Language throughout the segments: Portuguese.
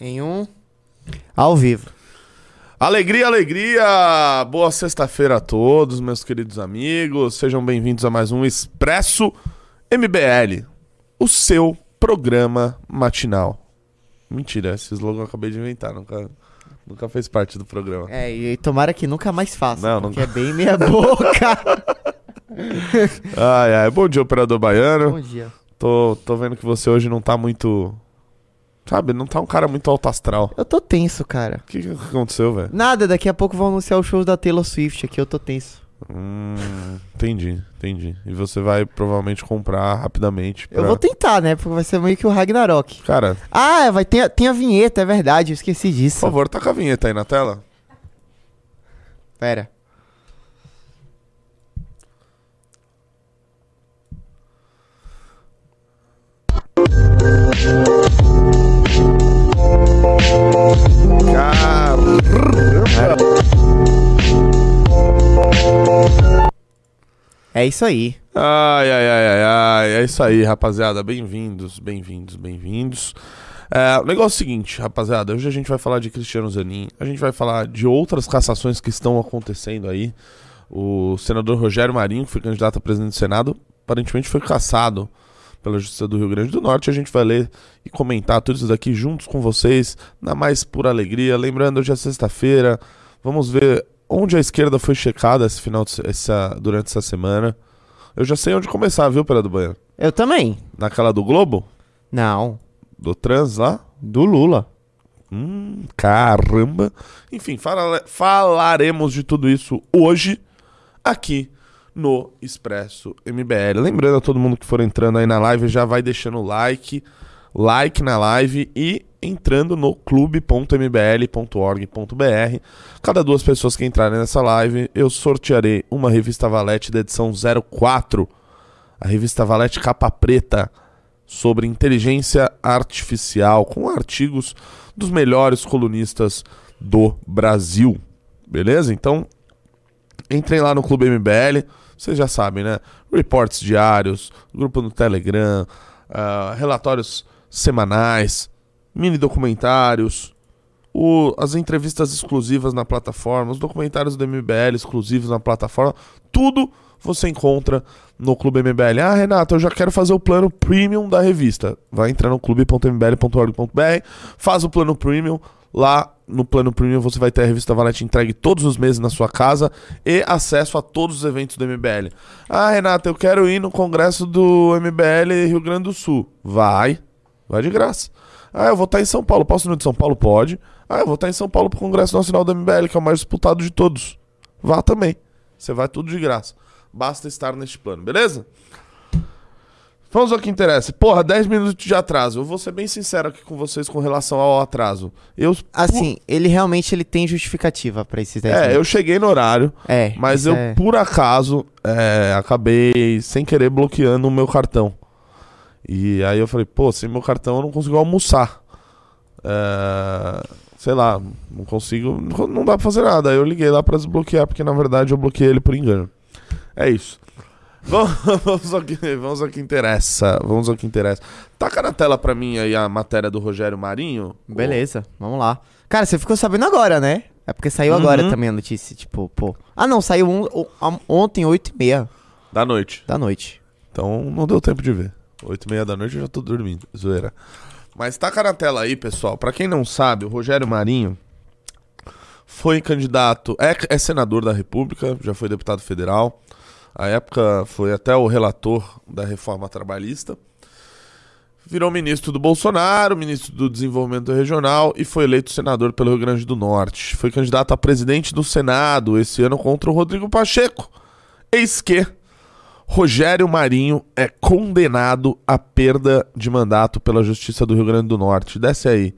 Em um. Ao vivo. Alegria, alegria! Boa sexta-feira a todos, meus queridos amigos. Sejam bem-vindos a mais um Expresso MBL, o seu programa matinal. Mentira, esse slogan eu acabei de inventar, nunca, nunca fez parte do programa. É, e tomara que nunca mais faça. Não, porque nunca. é bem meia boca. Ai, ai, bom dia, operador baiano. Bom dia. Tô, tô vendo que você hoje não tá muito. Sabe, não tá um cara muito alto astral. Eu tô tenso, cara. O que, que aconteceu, velho? Nada, daqui a pouco vão anunciar o show da Taylor Swift aqui, eu tô tenso. Hum, entendi, entendi. E você vai provavelmente comprar rapidamente. Eu pra- vou tentar, né? Porque vai ser meio que o Ragnarok. Cara, Ah, vai ter, tem a vinheta, é verdade, eu esqueci por disso. favor, taca a vinheta aí na tela. Pera. É isso aí. Ai, ai, ai, ai, ai. É isso aí, rapaziada. Bem-vindos, bem-vindos, bem-vindos. É, o negócio é o seguinte, rapaziada. Hoje a gente vai falar de Cristiano Zanin. A gente vai falar de outras cassações que estão acontecendo aí. O senador Rogério Marinho, que foi candidato a presidente do Senado, aparentemente foi cassado pela Justiça do Rio Grande do Norte. A gente vai ler e comentar tudo isso daqui juntos com vocês, na mais pura alegria. Lembrando, hoje é sexta-feira. Vamos ver onde a esquerda foi checada esse final de essa, durante essa semana. Eu já sei onde começar, viu, Pera do Banho? Eu também. Naquela do Globo? Não. Do Trans lá? Do Lula. Hum, caramba. Enfim, fala- falaremos de tudo isso hoje aqui no Expresso MBL. Lembrando a todo mundo que for entrando aí na live, já vai deixando o like, like na live e entrando no clube.mbl.org.br. Cada duas pessoas que entrarem nessa live, eu sortearei uma revista Valete da edição 04, a revista Valete capa preta sobre inteligência artificial, com artigos dos melhores colunistas do Brasil. Beleza? Então, entrem lá no Clube MBL, vocês já sabem, né? Reports diários, grupo no Telegram, ah, relatórios semanais, mini documentários, o- as entrevistas exclusivas na plataforma, os documentários do MBL exclusivos na plataforma, tudo você encontra no Clube MBL. Ah, Renato, eu já quero fazer o plano premium da revista. Vai entrar no clube.mbl.org.br, faz o plano premium. Lá no plano premium você vai ter a revista Valete entregue todos os meses na sua casa e acesso a todos os eventos do MBL. Ah, Renato, eu quero ir no congresso do MBL Rio Grande do Sul. Vai, vai de graça. Ah, eu vou estar em São Paulo. Posso ir no de São Paulo? Pode. Ah, eu vou estar em São Paulo pro Congresso Nacional do MBL, que é o mais disputado de todos. Vá também. Você vai tudo de graça. Basta estar neste plano, beleza? Vamos ao que interessa. Porra, 10 minutos de atraso. Eu vou ser bem sincero aqui com vocês com relação ao atraso. Eu, Assim, ele realmente ele tem justificativa pra esses 10 é, eu cheguei no horário, É, mas eu, é- por acaso, é, acabei sem querer bloqueando o meu cartão. E aí eu falei, pô, sem meu cartão eu não consigo almoçar. É, sei lá, não consigo, não dá pra fazer nada. Aí eu liguei lá pra desbloquear, porque na verdade eu bloqueei ele por engano. É isso. Vamos, vamos, ao que, vamos ao que interessa. Vamos ao que interessa. Taca na tela pra mim aí a matéria do Rogério Marinho. Beleza, vamos lá. Cara, você ficou sabendo agora, né? É porque saiu agora Uhum. também a notícia, tipo, pô. Ah, não, saiu on- on- ontem, 8 e meia Da noite. da noite. Então não deu tempo de ver. Oito e meia da noite eu já tô dormindo. Zoeira. Mas taca na tela aí, pessoal. Pra quem não sabe, o Rogério Marinho foi candidato, é, é senador da República, já foi deputado federal. A época foi até o relator da reforma trabalhista. Virou ministro do Bolsonaro, ministro do Desenvolvimento Regional e foi eleito senador pelo Rio Grande do Norte. Foi candidato a presidente do Senado esse ano contra o Rodrigo Pacheco. Eis que Rogério Marinho é condenado à perda de mandato pela Justiça do Rio Grande do Norte. Desce aí.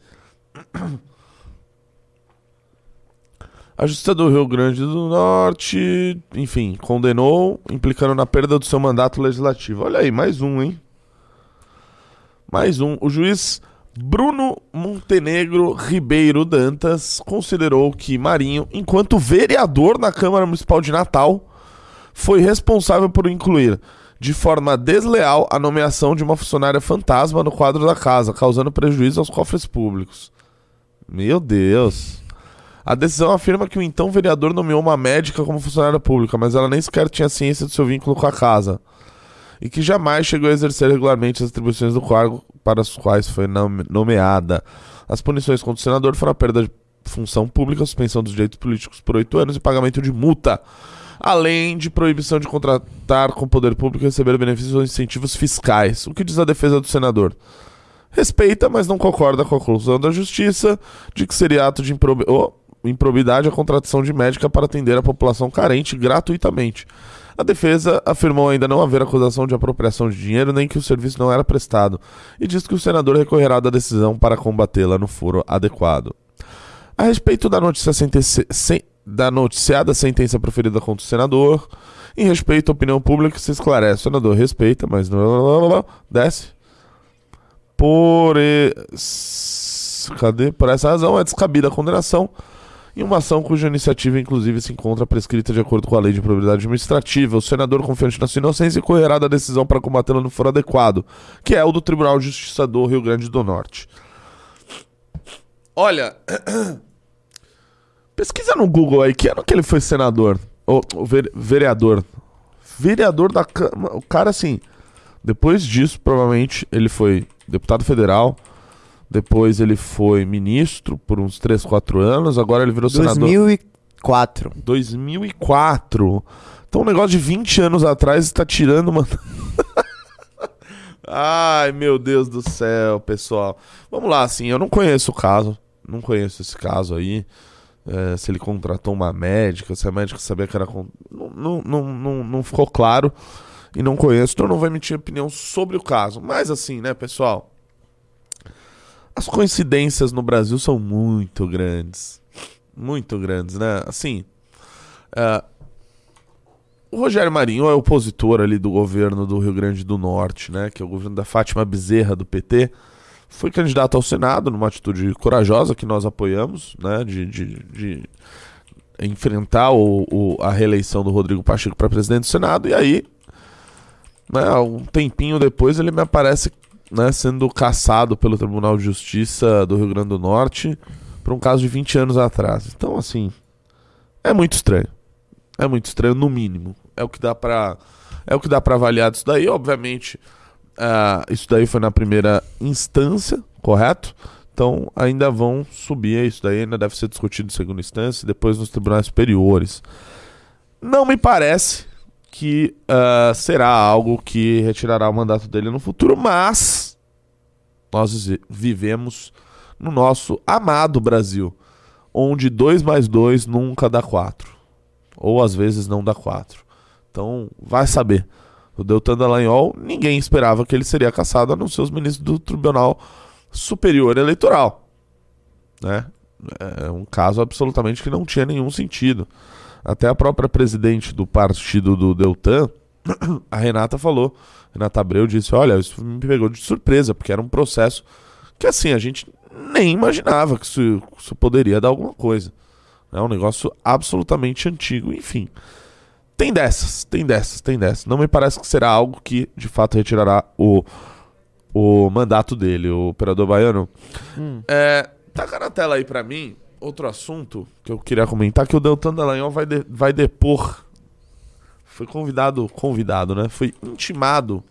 A Justiça do Rio Grande do Norte, enfim, condenou, implicando na perda do seu mandato legislativo. Olha aí, mais um, hein? Mais um. O juiz Bruno Montenegro Ribeiro Dantas considerou que Marinho, enquanto vereador na Câmara Municipal de Natal, foi responsável por incluir de forma desleal a nomeação de uma funcionária fantasma no quadro da casa, causando prejuízo aos cofres públicos. Meu Deus. A decisão afirma que o então vereador nomeou uma médica como funcionária pública, mas ela nem sequer tinha ciência do seu vínculo com a casa. E que jamais chegou a exercer regularmente as atribuições do cargo para as quais foi nomeada. As punições contra o senador foram a perda de função pública, suspensão dos direitos políticos por oito anos e pagamento de multa, além de proibição de contratar com o poder público e receber benefícios ou incentivos fiscais. O que diz a defesa do senador? Respeita, mas não concorda com a conclusão da justiça de que seria ato de improb... oh, improbidade a contratação de médica para atender a população carente gratuitamente. A defesa afirmou ainda não haver acusação de apropriação de dinheiro nem que o serviço não era prestado e diz que o senador recorrerá da decisão para combatê-la no foro adequado. A respeito da, notícia sentenci... da noticiada sentença proferida contra o senador, em respeito à opinião pública, se esclarece. O senador respeita, mas. Desce. Por. Cadê? Por essa razão, é descabida a condenação em uma ação cuja iniciativa, inclusive, se encontra prescrita de acordo com a lei de probabilidade administrativa. O senador, confiante na sua inocência, correrá da decisão para combatê-la no foro adequado, que é o do Tribunal Justiça do Rio Grande do Norte. Olha, pesquisa no Google aí, que ano que ele foi senador? Ou, vereador. Vereador da Câmara. O cara, assim, depois disso, provavelmente, ele foi deputado federal depois ele foi ministro por uns 3, 4 anos. Agora ele virou 2004. senador. 2004. 2004. Então um negócio de 20 anos atrás está tirando uma. Ai, meu Deus do céu, pessoal. Vamos lá, assim, eu não conheço o caso. Não conheço esse caso aí. É, se ele contratou uma médica, se a médica sabia que era. Con... Não, não, não, não, ficou claro. E não conheço, então não vou emitir opinião sobre o caso. Mas assim, né, pessoal? As coincidências no Brasil são muito grandes. Muito grandes, né? Assim. Uh, o Rogério Marinho é opositor ali do governo do Rio Grande do Norte, né? Que é o governo da Fátima Bezerra, do PT. Foi candidato ao Senado numa atitude corajosa que nós apoiamos, né? De, de, de enfrentar o, o, a reeleição do Rodrigo Pacheco para presidente do Senado. E aí, né, um tempinho depois, ele me aparece né, sendo caçado pelo Tribunal de Justiça do Rio Grande do Norte por um caso de 20 anos atrás. Então, assim, é muito estranho. É muito estranho, no mínimo. É o que dá pra, é o que dá pra avaliar disso daí. Obviamente, uh, isso daí foi na primeira instância, correto? Então, ainda vão subir. Isso daí ainda deve ser discutido em segunda instância depois nos tribunais superiores. Não me parece que uh, será algo que retirará o mandato dele no futuro, mas nós vivemos no nosso amado Brasil, onde 2 mais 2 nunca dá 4, ou às vezes não dá 4. Então, vai saber. O Deltan Dallagnol, ninguém esperava que ele seria caçado, a não ser os ministros do Tribunal Superior Eleitoral. Né? É um caso absolutamente que não tinha nenhum sentido. Até a própria presidente do partido do Deltan, a Renata falou, Renata Abreu disse: Olha, isso me pegou de surpresa, porque era um processo que assim, a gente nem imaginava que isso, isso poderia dar alguma coisa. É um negócio absolutamente antigo, enfim. Tem dessas, tem dessas, tem dessas. Não me parece que será algo que de fato retirará o, o mandato dele, o operador baiano. Hum. É, taca na tela aí pra mim outro assunto que eu queria comentar, que o Deltan Dallagnol vai, de, vai depor. Foi convidado, convidado, né? Foi intimado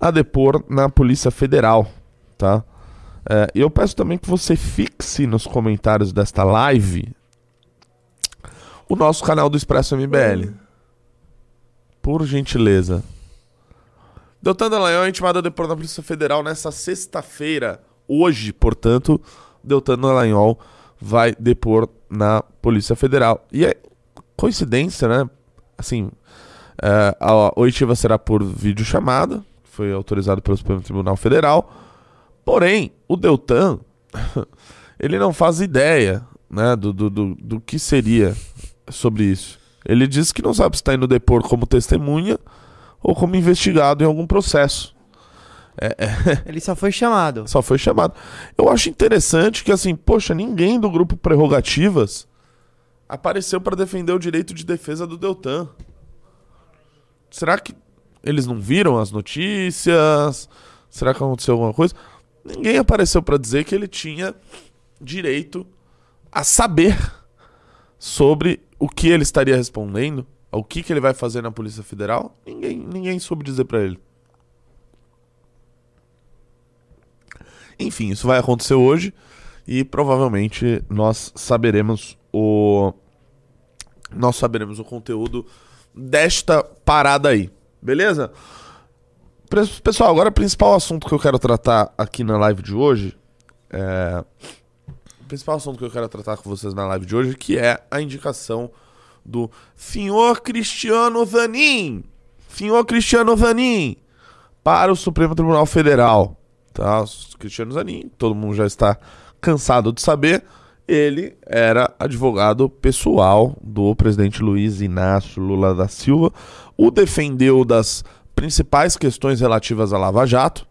a depor na Polícia Federal, tá? É, e eu peço também que você fixe nos comentários desta live o nosso canal do Expresso MBL. Por gentileza. Deltan Dallagnol é intimado a depor na Polícia Federal nessa sexta-feira. Hoje, portanto, Deltan Dallagnol vai depor na Polícia Federal. E é coincidência, né? Assim, é, a oitiva será por videochamada, foi autorizado pelo Supremo Tribunal Federal. Porém, o Deltan, ele não faz ideia né, do, do, do, do que seria sobre isso. Ele diz que não sabe se está indo depor como testemunha ou como investigado em algum processo. É, é. Ele só foi chamado. Só foi chamado. Eu acho interessante que, assim, poxa, ninguém do grupo Prerrogativas apareceu para defender o direito de defesa do Deltan. Será que eles não viram as notícias? Será que aconteceu alguma coisa? Ninguém apareceu para dizer que ele tinha direito a saber sobre o que ele estaria respondendo, o que, que ele vai fazer na Polícia Federal. Ninguém, ninguém soube dizer para ele. Enfim, isso vai acontecer hoje e provavelmente nós saberemos o nós saberemos o conteúdo desta parada aí. Beleza? Pessoal, agora o principal assunto que eu quero tratar aqui na live de hoje é principal assunto que eu quero tratar com vocês na live de hoje, que é a indicação do senhor Cristiano Zanin. Senhor Cristiano Zanin para o Supremo Tribunal Federal. Tá? Cristiano Zanin, todo mundo já está cansado de saber, ele era advogado pessoal do presidente Luiz Inácio Lula da Silva, o defendeu das principais questões relativas à Lava Jato,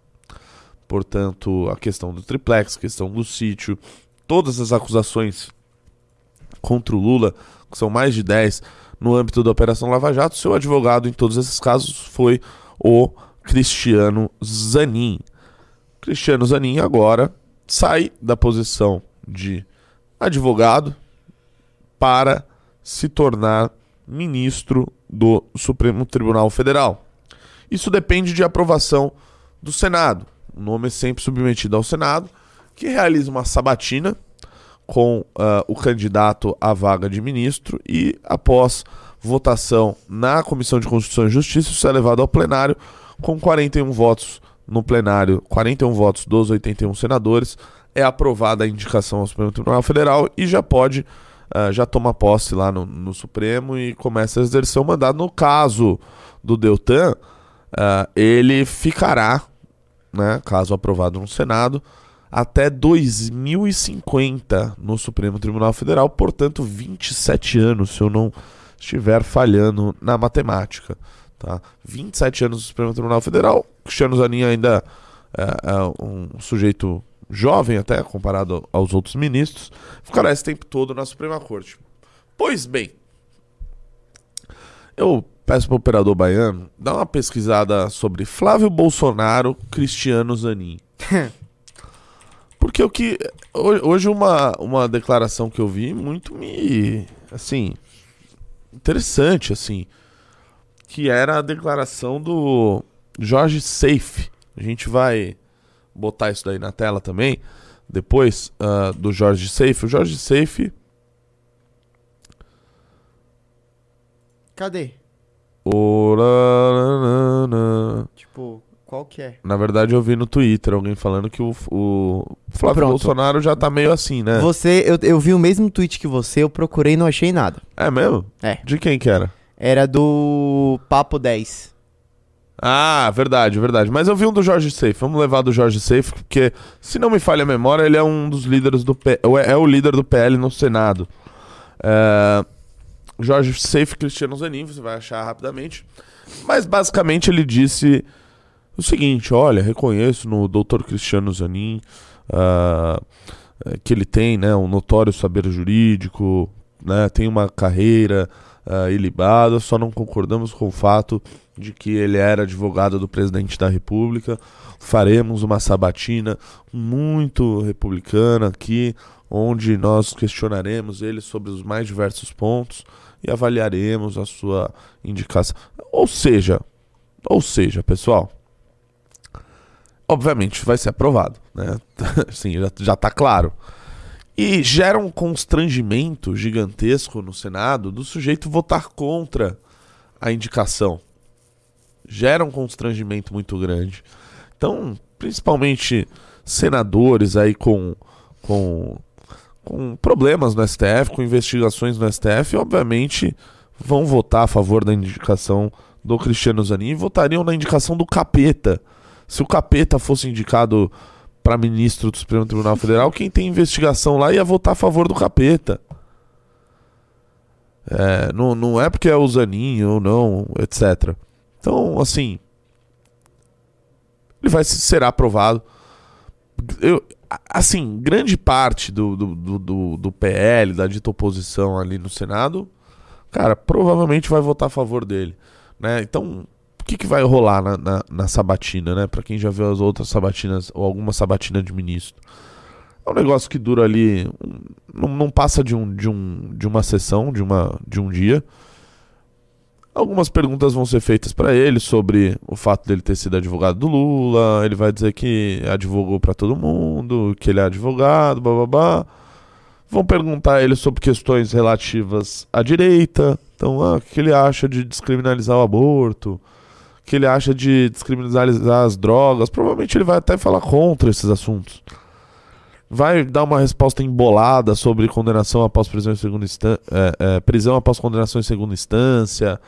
portanto, a questão do triplex, questão do sítio, todas as acusações contra o Lula, que são mais de 10 no âmbito da Operação Lava Jato, seu advogado em todos esses casos foi o Cristiano Zanin. Cristiano Zanin agora sai da posição de advogado para se tornar ministro do Supremo Tribunal Federal. Isso depende de aprovação do Senado. O nome é sempre submetido ao Senado que realiza uma sabatina com uh, o candidato à vaga de ministro e, após votação na Comissão de Constituição e Justiça, isso é levado ao plenário com 41 votos no plenário, 41 votos dos 81 senadores, é aprovada a indicação ao Supremo Tribunal Federal e já pode, uh, já toma posse lá no, no, Supremo e começa a exercer o mandato. No caso do Deltan, uh, ele ficará, né, caso aprovado no Senado, até 2050 no Supremo Tribunal Federal, portanto 27 anos, se eu não estiver falhando na matemática. Tá? 27 anos no Supremo Tribunal Federal, Cristiano Zanin ainda é, é um sujeito jovem até, comparado aos outros ministros, ficará esse tempo todo na Suprema Corte. Pois bem, eu peço para o operador baiano dar uma pesquisada sobre Flávio Bolsonaro, Cristiano Zanin. Porque o que. Hoje, uma, uma declaração que eu vi muito me. Assim. Interessante, assim. Que era a declaração do Jorge Safe. A gente vai botar isso daí na tela também. Depois uh, do Jorge Safe. O Jorge Safe. Cadê? Tipo, qual que é? Na verdade, eu vi no Twitter alguém falando que o, o Flávio Pronto. Bolsonaro já tá meio assim, né? Você, eu, eu vi o mesmo tweet que você, eu procurei e não achei nada. É mesmo? É. De quem que era? Era do Papo 10. Ah, verdade, verdade. Mas eu vi um do Jorge Safe. Vamos levar do Jorge Safe, porque, se não me falha a memória, ele é um dos líderes do P... é o líder do PL no Senado. É... Jorge Safe Cristiano Zanin, você vai achar rapidamente. Mas basicamente ele disse o seguinte: olha, reconheço no Dr. Cristiano Zanin uh, que ele tem né, um notório saber jurídico, né, tem uma carreira uh, ilibada, só não concordamos com o fato de que ele era advogado do presidente da República. Faremos uma sabatina muito republicana aqui, onde nós questionaremos ele sobre os mais diversos pontos e avaliaremos a sua indicação. Ou seja, ou seja, pessoal, obviamente vai ser aprovado, né? Sim, já, já tá claro. E gera um constrangimento gigantesco no Senado do sujeito votar contra a indicação. Gera um constrangimento muito grande. Então, principalmente senadores aí com, com, com problemas no STF, com investigações no STF, obviamente vão votar a favor da indicação do Cristiano Zanin e votariam na indicação do capeta se o capeta fosse indicado para ministro do Supremo Tribunal Federal, quem tem investigação lá ia votar a favor do capeta. É, não, não é porque é o Zanin ou não, etc. Então, assim. Ele vai ser aprovado. Eu, assim, grande parte do, do, do, do, PL, da dita oposição ali no Senado, cara, provavelmente vai votar a favor dele. Né? Então, o que, que vai rolar na, na, na sabatina, né? Para quem já viu as outras sabatinas, ou alguma sabatina de ministro. É um negócio que dura ali. Não, não passa de, um, de, um, de uma sessão, de, uma, de um dia. Algumas perguntas vão ser feitas para ele sobre o fato dele ter sido advogado do Lula. Ele vai dizer que advogou para todo mundo, que ele é advogado, babá. Vão perguntar a ele sobre questões relativas à direita. Então, ah, o que ele acha de descriminalizar o aborto? Que ele acha de descriminalizar as drogas? Provavelmente ele vai até falar contra esses assuntos. Vai dar uma resposta embolada sobre condenação após prisão em segunda instância, é, é, prisão após condenação em segunda instância.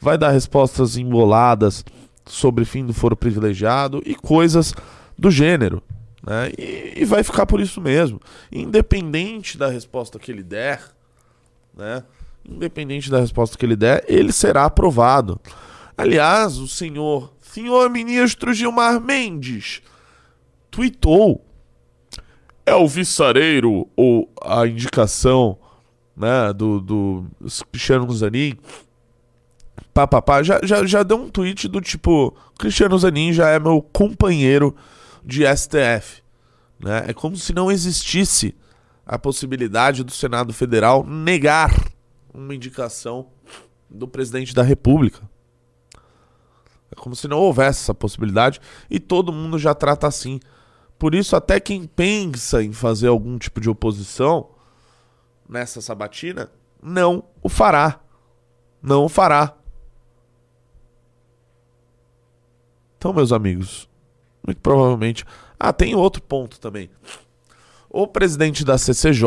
Vai dar respostas emboladas sobre fim do foro privilegiado e coisas do gênero. Né? E, e, vai ficar por isso mesmo. Independente da resposta que ele der, né? Independente da resposta que ele der, ele será aprovado. Aliás, o senhor, senhor ministro Gilmar Mendes, tweetou é o viçareiro ou a indicação né, do, do Cristiano Zanin pá, já, já, já deu um tweet do tipo Cristiano Zanin já é meu companheiro de STF. Né? É como se não existisse a possibilidade do Senado Federal negar uma indicação do presidente da República. É como se não houvesse essa possibilidade e todo mundo já trata assim. Por isso, até quem pensa em fazer algum tipo de oposição nessa sabatina, não o fará. Não o fará. Então, meus amigos, muito provavelmente. Ah, tem outro ponto também. O presidente da CCJ,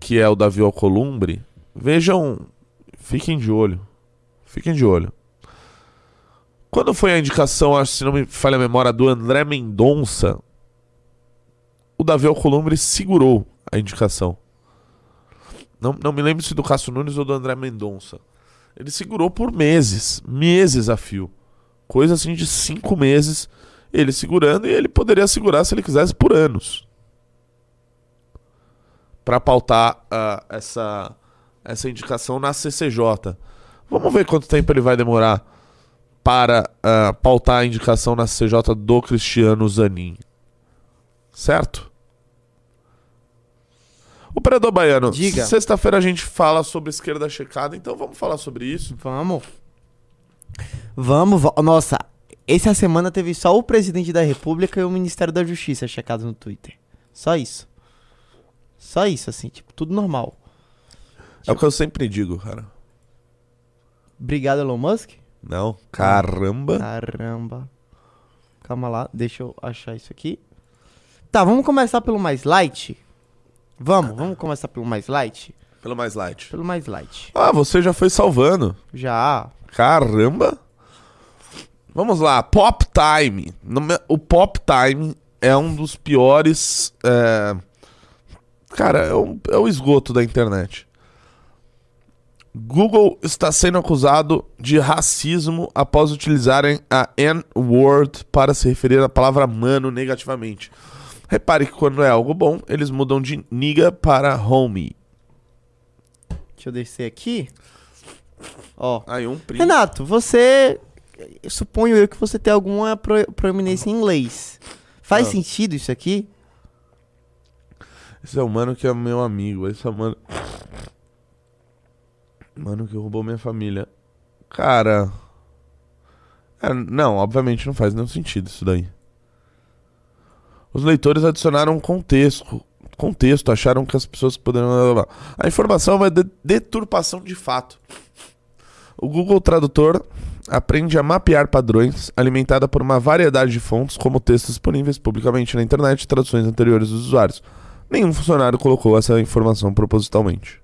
que é o Davi Alcolumbre, vejam, fiquem de olho. Fiquem de olho. Quando foi a indicação, acho se não me falha a memória, do André Mendonça, o Davi Alcolumbre segurou a indicação. Não, não me lembro se do Cássio Nunes ou do André Mendonça. Ele segurou por meses, meses a fio. Coisa assim de cinco meses ele segurando e ele poderia segurar se ele quisesse por anos para pautar uh, essa essa indicação na CCJ. Vamos ver quanto tempo ele vai demorar para uh, pautar a indicação na CCJ do Cristiano Zanin. Certo? O Operador Baiano, Diga. sexta-feira a gente fala sobre esquerda checada, então vamos falar sobre isso. Vamos. Vamos, vo- nossa, essa semana teve só o presidente da República e o Ministério da Justiça checados no Twitter. Só isso. Só isso, assim, tipo, tudo normal. É o que eu sempre digo, cara. Obrigado, Elon Musk. Não, caramba. Caramba. Calma lá, deixa eu achar isso aqui. Tá, vamos começar pelo mais light? Vamos, vamos começar pelo mais light? Pelo mais light. Pelo mais light. Ah, você já foi salvando. Já. Caramba. Vamos lá, Pop Time. O Pop Time é um dos piores. é, Cara, é o, é o esgoto da internet. Google está sendo acusado de racismo após utilizarem a N-word para se referir à palavra mano negativamente. Repare que quando é algo bom, eles mudam de nigga para homie. Deixa eu descer aqui. Ó. Aí um print. Renato, você. eu Suponho eu que você tem alguma pro- proeminência em inglês. Faz Ah. sentido isso aqui? Esse é o mano que é meu amigo. Esse é o mano. Mano que roubou minha família. Cara. é, não, obviamente não faz nenhum sentido isso daí. Os leitores adicionaram contexto. Contexto, acharam que as pessoas poderiam. A informação é uma de- deturpação de fato. O Google Tradutor aprende a mapear padrões alimentada por uma variedade de fontes, como textos disponíveis publicamente na internet e traduções anteriores dos usuários. Nenhum funcionário colocou essa informação propositalmente.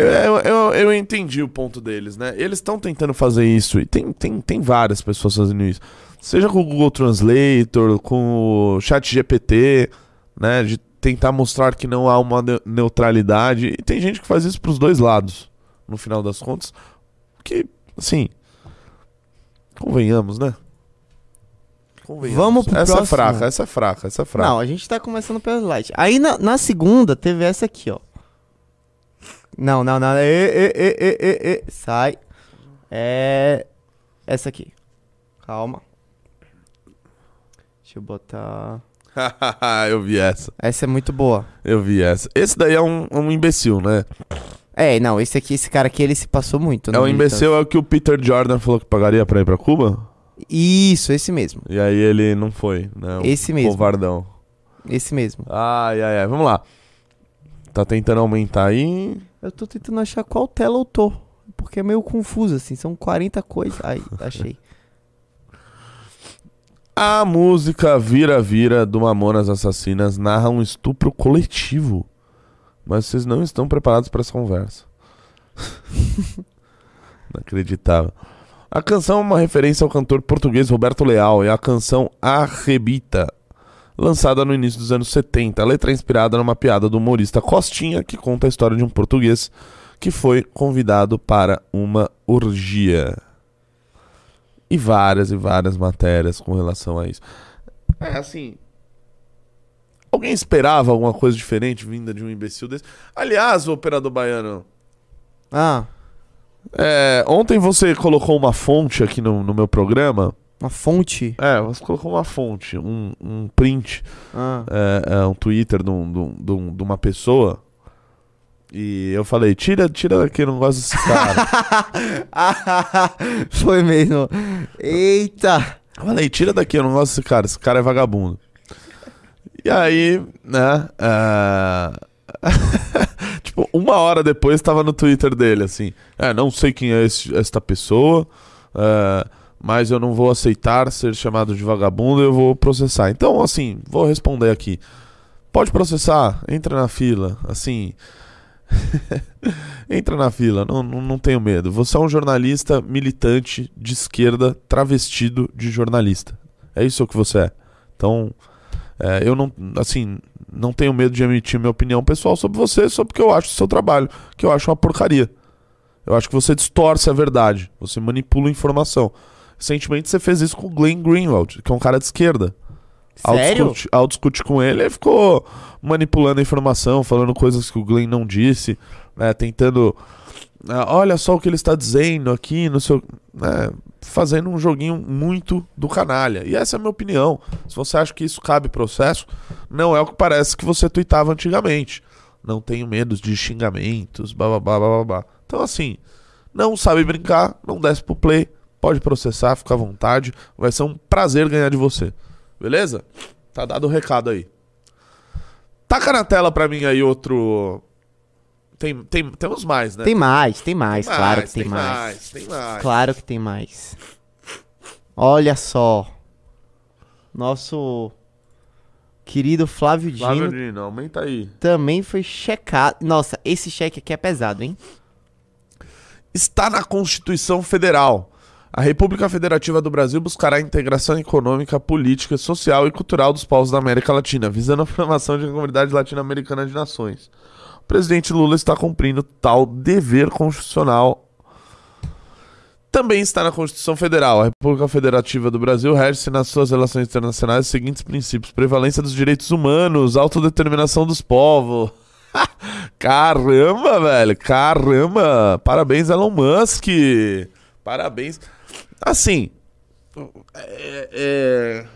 Eu, eu, eu, entendi o ponto deles, né? Eles estão tentando fazer isso, e tem, tem, tem várias pessoas fazendo isso. Seja com o Google Translator, com o Chat GPT, né? De tentar mostrar que não há uma ne- neutralidade. E tem gente que faz isso pros dois lados, no final das contas. Que, assim. Convenhamos, né? Convenhamos. Vamos pro essa é próximo. fraca, essa é fraca, essa é fraca. Não, a gente tá começando pelo light. Aí na, na segunda teve essa aqui, ó. Não, não, não. Ê, ê, ê. Sai. É. Essa aqui. Calma. Deixa eu botar. eu vi essa. Essa é muito boa. Eu vi essa. Esse daí é um, um imbecil, né? É, não, esse aqui, esse cara aqui, ele se passou muito. É na o imbecil, é o que o Peter Jordan falou que pagaria pra ir pra Cuba? Isso, esse mesmo. E aí ele não foi, né? O Esse mesmo. Covardão. Esse mesmo. Ai, ai, ai. Vamos lá. Tá tentando aumentar aí. Eu tô tentando achar qual tela eu tô. Porque é meio confuso, assim. São 40 coisas. Aí, achei. A música Vira Vira do Mamonas Assassinas narra um estupro coletivo. Mas vocês não estão preparados para essa conversa. Inacreditável. A canção é uma referência ao cantor português Roberto Leal e a canção Arrebita, lançada no início dos anos 70. A letra é inspirada numa piada do humorista Costinha, que conta a história de um português que foi convidado para uma orgia. E várias e várias matérias com relação a isso. É assim. Alguém esperava alguma coisa diferente vinda de um imbecil desse? Aliás, o operador baiano. Ah, é, ontem você colocou uma fonte aqui no, no meu programa. Uma fonte. É, você colocou uma fonte, um, um print, Ah. é, é, um Twitter de, um- de um- de um- uma pessoa. E eu falei, tira, tira daqui, eu não gosto desse cara. Foi mesmo. Eita. Eu falei, tira daqui, eu não gosto desse cara, esse cara é vagabundo. E aí, né? é, tipo, uma hora depois tava no Twitter dele, assim. É, não sei quem é esse- esta pessoa, é, mas eu não vou aceitar ser chamado de vagabundo, eu vou processar. Então, assim, vou responder aqui. Pode processar, entra na fila, assim. entra na fila, não, não, não tenho medo. Você é um jornalista militante de esquerda travestido de jornalista. É isso que você é. Então, é, eu não, assim, não tenho medo de emitir minha opinião pessoal sobre você, só porque eu acho o seu trabalho, que eu acho uma porcaria. Eu acho que você distorce a verdade, você manipula a informação. Recentemente você fez isso com o Glenn Greenwald, que é um cara de esquerda. Ao Sério? discutir, ao discutir com ele, ele ficou manipulando a informação, falando coisas que o Glenn não disse, né, tentando. ah, olha só o que ele está dizendo aqui, no seu, né, fazendo um joguinho muito do canalha. E essa é a minha opinião. Se você acha que isso cabe processo, não é o que parece que você tweetava antigamente. Não tenho medo de xingamentos, bababá, bababá. Então, assim, não sabe brincar, não desce pro play, pode processar, fica à vontade. Vai ser um prazer ganhar de você. Beleza? Tá dado o recado aí. Taca na tela pra mim aí outro. Tem, tem, temos mais, né? Tem mais, tem mais, Tem claro que tem, mais. mais. Tem mais. Claro que tem mais. Olha só. Nosso querido Flávio Dino Flávio Dino, aumenta aí. também foi checado. Nossa, esse cheque aqui é pesado, hein? Está na Constituição Federal. A República Federativa do Brasil buscará a integração econômica, política, social e cultural dos povos da América Latina, visando a formação de uma comunidade latino-americana de nações. O presidente Lula está cumprindo tal dever constitucional. Também está na Constituição Federal. A República Federativa do Brasil rege-se nas suas relações internacionais os seguintes princípios: prevalência dos direitos humanos, autodeterminação dos povos. Caramba, velho, caramba! Parabéns, Elon Musk! Parabéns. Assim. É. é-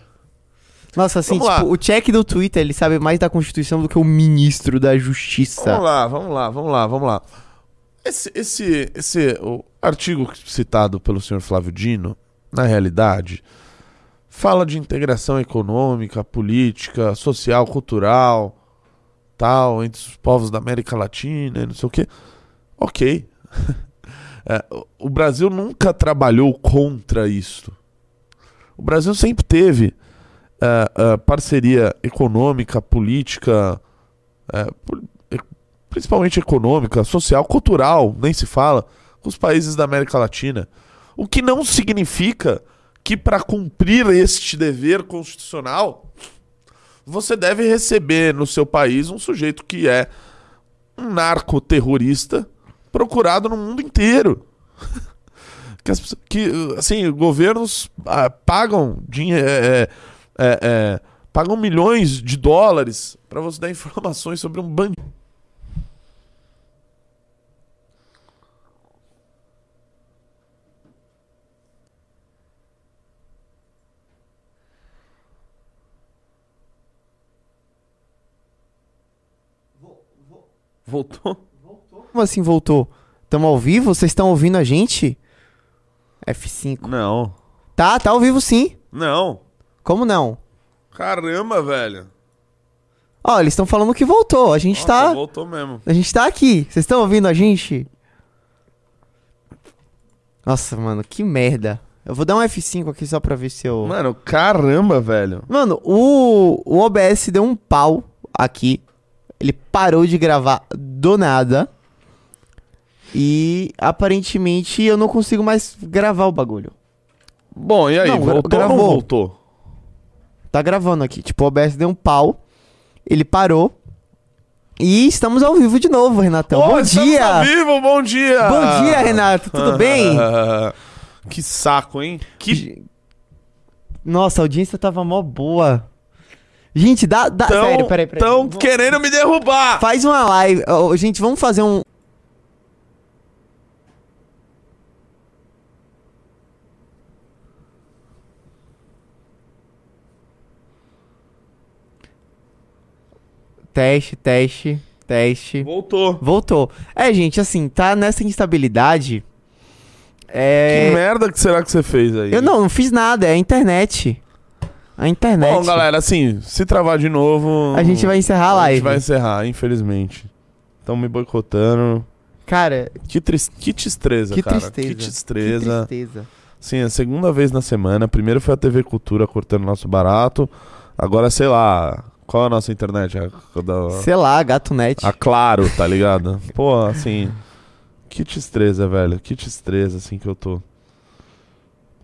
Nossa, assim, Vamos lá. tipo, o check do Twitter, ele sabe mais da Constituição do que o ministro da Justiça. Vamos lá, vamos lá, vamos lá, vamos lá. Esse, esse, esse o artigo citado pelo senhor Flávio Dino, na realidade, fala de integração econômica, política, social, cultural, tal, entre os povos da América Latina e não sei o quê. Ok. É, o- Brasil nunca trabalhou contra isso. O Brasil sempre teve é, é, parceria econômica, política, pol- principalmente econômica, social, cultural, nem se fala, com os países da América Latina. O que não significa que para cumprir este dever constitucional, você deve receber no seu país um sujeito que é um narcoterrorista procurado no mundo inteiro. que, as, que, assim, governos ah, pagam dinheiro. É, é, é, é, pagam milhões de dólares para você dar informações sobre um banho Voltou? Como assim voltou? Tamo ao vivo? Vocês estão ouvindo a gente? F5. Não. Tá, tá ao vivo sim. Não. Como não? Caramba, velho. Ó, eles estão falando que voltou. A gente Nossa, tá. voltou mesmo. A gente tá aqui. Vocês estão ouvindo a gente? Nossa, mano, que merda. Eu vou dar um F5 aqui só pra ver se eu. Mano, caramba, velho. Mano, o, o OBS deu um pau aqui. Ele parou de gravar do nada. E aparentemente eu não consigo mais gravar o bagulho. Bom, e aí, Não, voltou ou não gravou. voltou? Tá gravando aqui. Tipo, o OBS deu um pau. Ele parou. E estamos ao vivo de novo, Renatão. Ô, bom estamos dia! ao vivo, bom dia! Bom dia, Renato. Tudo bem? que saco, hein? Que Nossa, a audiência tava mó boa. Gente, dá. dá tão, sério, peraí, peraí. tão Vamos- querendo me derrubar! Faz uma live. Ô, gente, vamos fazer um. Teste, teste, teste. Voltou. Voltou. É, gente, assim, tá nessa instabilidade. Que É. merda que será que você fez aí? Eu não, não fiz nada, é a internet. A internet. Bom, galera, assim, se travar de novo. A gente vai encerrar a A live. gente vai encerrar, infelizmente. Estão me boicotando. Cara, Que, tris... que tristeza, que cara. tristeza. Que tristeza. Que tristeza. Sim, é a segunda vez na semana. Primeiro foi a TV Cultura cortando nosso barato. Agora, sei lá. Qual é a nossa internet? A, da- Sei lá, gato net. a Claro, tá ligado? Pô, assim. Que tristeza, velho. Que tristeza, assim, que eu tô.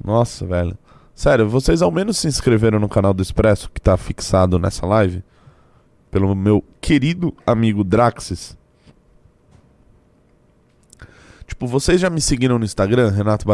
Nossa, velho. Sério, vocês ao menos se inscreveram no canal do Expresso, que tá fixado nessa live? Pelo meu querido amigo Draxis. Tipo, vocês já me seguiram no Instagram, Renato